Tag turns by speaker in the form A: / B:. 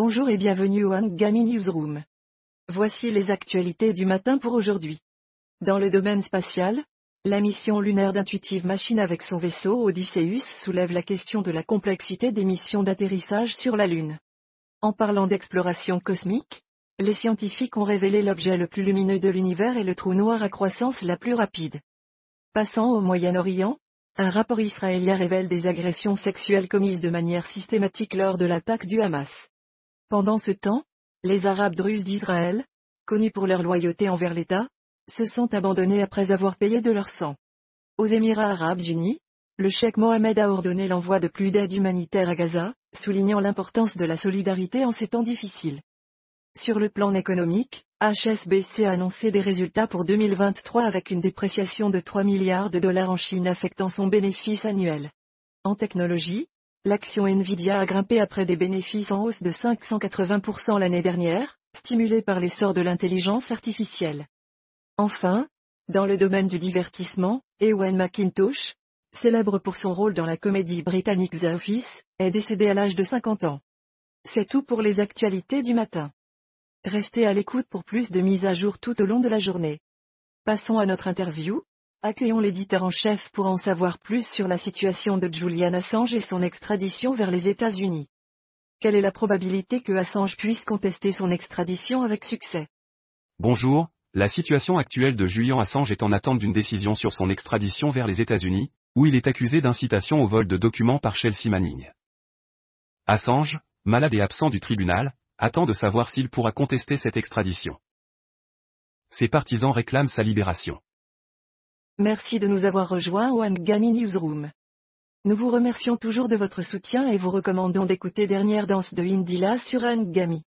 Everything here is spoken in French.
A: Bonjour et bienvenue au Angami Newsroom. Voici les actualités du matin pour aujourd'hui. Dans le domaine spatial, la mission lunaire d'Intuitive Machine avec son vaisseau Odysseus soulève la question de la complexité des missions d'atterrissage sur la Lune. En parlant d'exploration cosmique, les scientifiques ont révélé l'objet le plus lumineux de l'univers et le trou noir à croissance la plus rapide. Passant au Moyen-Orient, un rapport israélien révèle des agressions sexuelles commises de manière systématique lors de l'attaque du Hamas. Pendant ce temps, les Arabes druzes d'Israël, connus pour leur loyauté envers l'État, se sont abandonnés après avoir payé de leur sang. Aux Émirats arabes unis, le cheikh Mohamed a ordonné l'envoi de plus d'aide humanitaire à Gaza, soulignant l'importance de la solidarité en ces temps difficiles. Sur le plan économique, HSBC a annoncé des résultats pour 2023 avec une dépréciation de 3 milliards de dollars en Chine affectant son bénéfice annuel. En technologie, l'action Nvidia a grimpé après des bénéfices en hausse de 580% l'année dernière, stimulés par l'essor de l'intelligence artificielle. Enfin, dans le domaine du divertissement, Ewan McIntosh, célèbre pour son rôle dans la comédie britannique The Office, est décédé à l'âge de 50 ans. C'est tout pour les actualités du matin. Restez à l'écoute pour plus de mises à jour tout au long de la journée. Passons à notre interview. Accueillons l'éditeur en chef pour en savoir plus sur la situation de Julian Assange et son extradition vers les États-Unis. Quelle est la probabilité que Assange puisse contester son extradition avec succès?
B: Bonjour, la situation actuelle de Julian Assange est en attente d'une décision sur son extradition vers les États-Unis, où il est accusé d'incitation au vol de documents par Chelsea Manning. Assange, malade et absent du tribunal, attend de savoir s'il pourra contester cette extradition. Ses partisans réclament sa libération.
A: Merci de nous avoir rejoints au Angami Newsroom. Nous vous remercions toujours de votre soutien et vous recommandons d'écouter Dernière danse de Indila sur Angami.